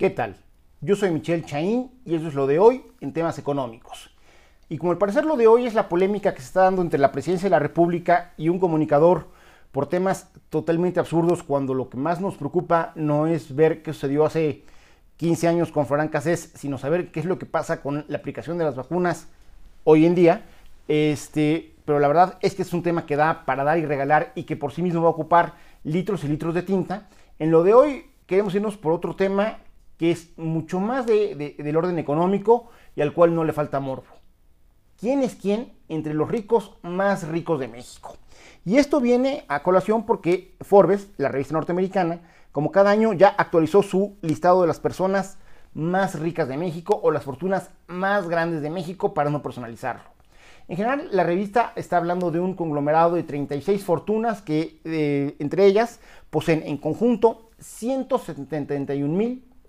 ¿Qué tal? Yo soy Michelle Chaín y eso es lo de hoy en temas económicos. Y como al parecer lo de hoy es la polémica que se está dando entre la presidencia de la República y un comunicador por temas totalmente absurdos cuando lo que más nos preocupa no es ver qué sucedió hace 15 años con Florán Cassés, sino saber qué es lo que pasa con la aplicación de las vacunas hoy en día. Este, pero la verdad es que es un tema que da para dar y regalar y que por sí mismo va a ocupar litros y litros de tinta. En lo de hoy queremos irnos por otro tema que es mucho más del orden económico y al cual no le falta morbo. ¿Quién es quién entre los ricos más ricos de México? Y esto viene a colación porque Forbes, la revista norteamericana, como cada año ya actualizó su listado de las personas más ricas de México o las fortunas más grandes de México para no personalizarlo. En general, la revista está hablando de un conglomerado de 36 fortunas que eh, entre ellas poseen en conjunto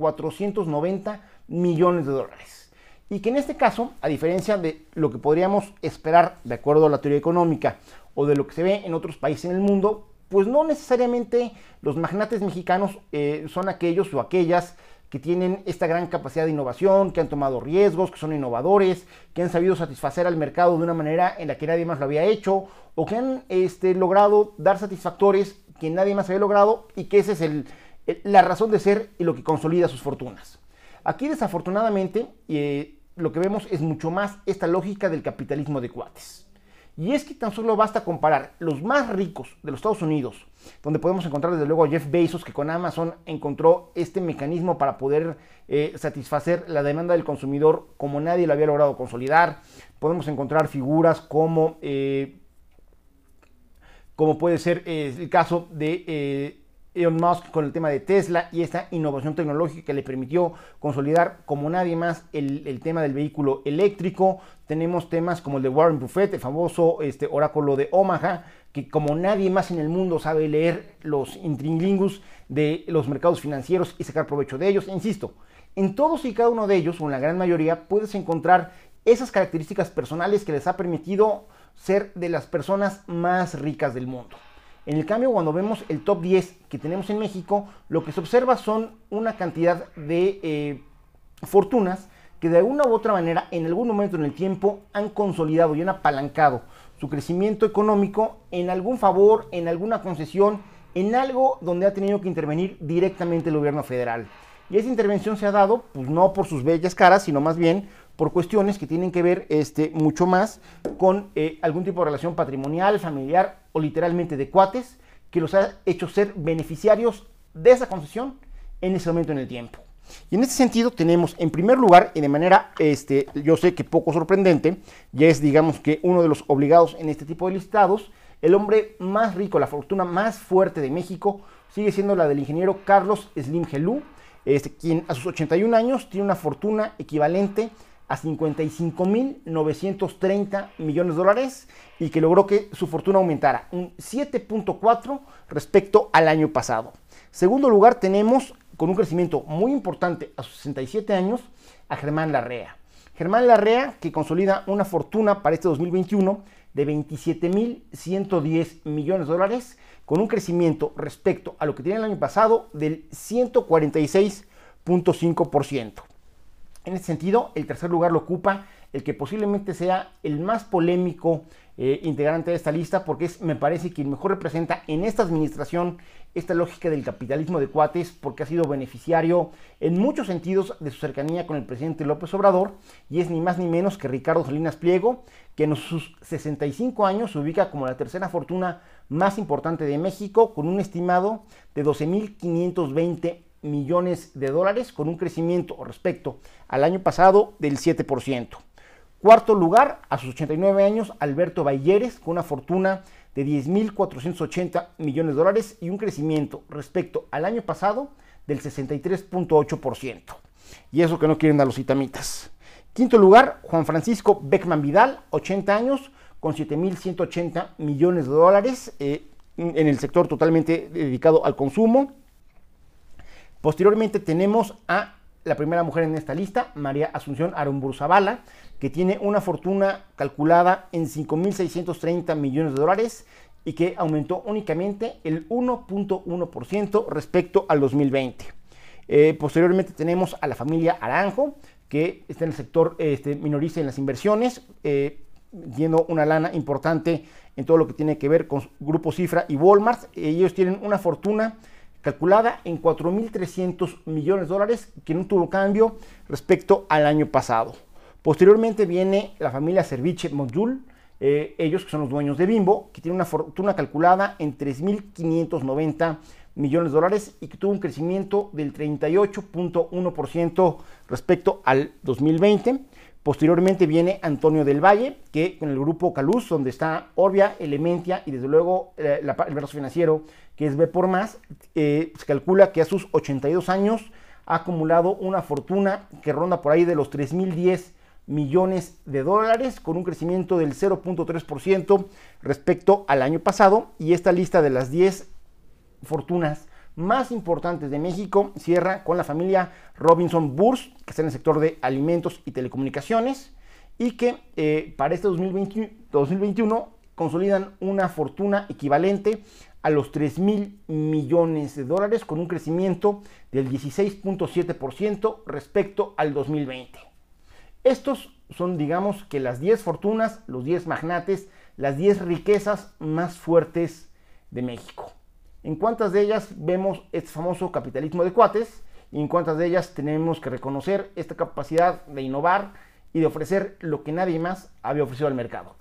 171.490 millones de dólares. Y que en este caso, a diferencia de lo que podríamos esperar de acuerdo a la teoría económica o de lo que se ve en otros países en el mundo, pues no necesariamente los magnates mexicanos eh, son aquellos o aquellas que tienen esta gran capacidad de innovación, que han tomado riesgos, que son innovadores, que han sabido satisfacer al mercado de una manera en la que nadie más lo había hecho, o que han este, logrado dar satisfactores que nadie más había logrado y que esa es el, la razón de ser y lo que consolida sus fortunas. Aquí desafortunadamente eh, lo que vemos es mucho más esta lógica del capitalismo de cuates. Y es que tan solo basta comparar los más ricos de los Estados Unidos, donde podemos encontrar desde luego a Jeff Bezos, que con Amazon encontró este mecanismo para poder eh, satisfacer la demanda del consumidor como nadie lo había logrado consolidar. Podemos encontrar figuras como, eh, como puede ser eh, el caso de Elon Musk con el tema de Tesla y esta innovación tecnológica que le permitió consolidar como nadie más el, tema del vehículo eléctrico. Tenemos temas como el de Warren Buffett, el famoso este, oráculo de Omaha, que como nadie más en el mundo sabe leer los intrinlingus de los mercados financieros y sacar provecho de ellos. Insisto, en todos y cada uno de ellos, o en la gran mayoría, puedes encontrar esas características personales que les ha permitido ser de las personas más ricas del mundo. En el cambio, cuando vemos el top 10 que tenemos en México, lo que se observa son una cantidad de eh, fortunas que de alguna u otra manera, en algún momento en el tiempo, han consolidado y han apalancado su crecimiento económico en algún favor, en alguna concesión, en algo donde ha tenido que intervenir directamente el gobierno federal. Y esa intervención se ha dado, pues no por sus bellas caras, sino más bien por cuestiones que tienen que ver este, mucho más con eh, algún tipo de relación patrimonial, familiar o literalmente de cuates, que los ha hecho ser beneficiarios de esa concesión en ese momento en el tiempo. Y en ese sentido tenemos en primer lugar, y de manera, este, yo sé que poco sorprendente, ya es digamos que uno de los obligados en este tipo de listados, el hombre más rico, la fortuna más fuerte de México, sigue siendo la del ingeniero Carlos Slim Gelú, este, quien a sus 81 años tiene una fortuna equivalente a 55.930 millones de dólares y que logró que su fortuna aumentara un 7.4 respecto al año pasado. Segundo lugar tenemos con un crecimiento muy importante a sus 67 años a Germán Larrea. Germán Larrea que consolida una fortuna para este 2021 de 27.110 millones de dólares con un crecimiento respecto a lo que tenía el año pasado del 146.5%. En ese sentido, el tercer lugar lo ocupa el que posiblemente sea el más polémico eh, integrante de esta lista, porque es, me parece, quien mejor representa en esta administración esta lógica del capitalismo de cuates, porque ha sido beneficiario en muchos sentidos de su cercanía con el presidente López Obrador, y es ni más ni menos que Ricardo Salinas Pliego, que en sus 65 años se ubica como la tercera fortuna más importante de México, con un estimado de 12.520 millones de dólares, con un crecimiento respecto al año pasado del 7%. Cuarto lugar, a sus 89 años, Alberto Balleres, con una fortuna de 10.480 millones de dólares y un crecimiento respecto al año pasado del 63.8%. Y eso que no quieren dar los itamitas. Quinto lugar, Juan Francisco Beckman Vidal, 80 años, con 7.180 millones de dólares eh, en el sector totalmente dedicado al consumo. Posteriormente tenemos a la primera mujer en esta lista, María Asunción Arumburuzabala, que tiene una fortuna calculada en 5.630 millones de dólares y que aumentó únicamente el 1.1% respecto al 2020. Eh, posteriormente tenemos a la familia Aranjo, que está en el sector este, minorista en las inversiones, eh, una lana importante en todo lo que tiene que ver con Grupo Cifra y Walmart. Ellos tienen una fortuna calculada en 4.300 millones de dólares, que no tuvo cambio respecto al año pasado. Posteriormente viene la familia Serviche Modul, eh, ellos que son los dueños de Bimbo, que tienen una fortuna calculada en 3.590 millones de dólares y que tuvo un crecimiento del 38.1% respecto al 2020. Posteriormente viene Antonio del Valle, que con el grupo Caluz, donde está Orbia, Elementia y desde luego eh, el brazo financiero, que es B por más, eh, se calcula que a sus 82 años ha acumulado una fortuna que ronda por ahí de los 3.010 millones de dólares, con un crecimiento del 0.3% respecto al año pasado. Y esta lista de las 10 fortunas más importantes de México cierra con la familia Robinson Burs, que está en el sector de alimentos y telecomunicaciones, y que eh, para este 2021 consolidan una fortuna equivalente a los 3 mil millones de dólares con un crecimiento del 16.7% respecto al 2020. Estos son, digamos, que las 10 fortunas, los 10 magnates, las 10 riquezas más fuertes de México en cuántas de ellas vemos este famoso capitalismo de cuates y en cuántas de ellas tenemos que reconocer esta capacidad de innovar y de ofrecer lo que nadie más había ofrecido al mercado.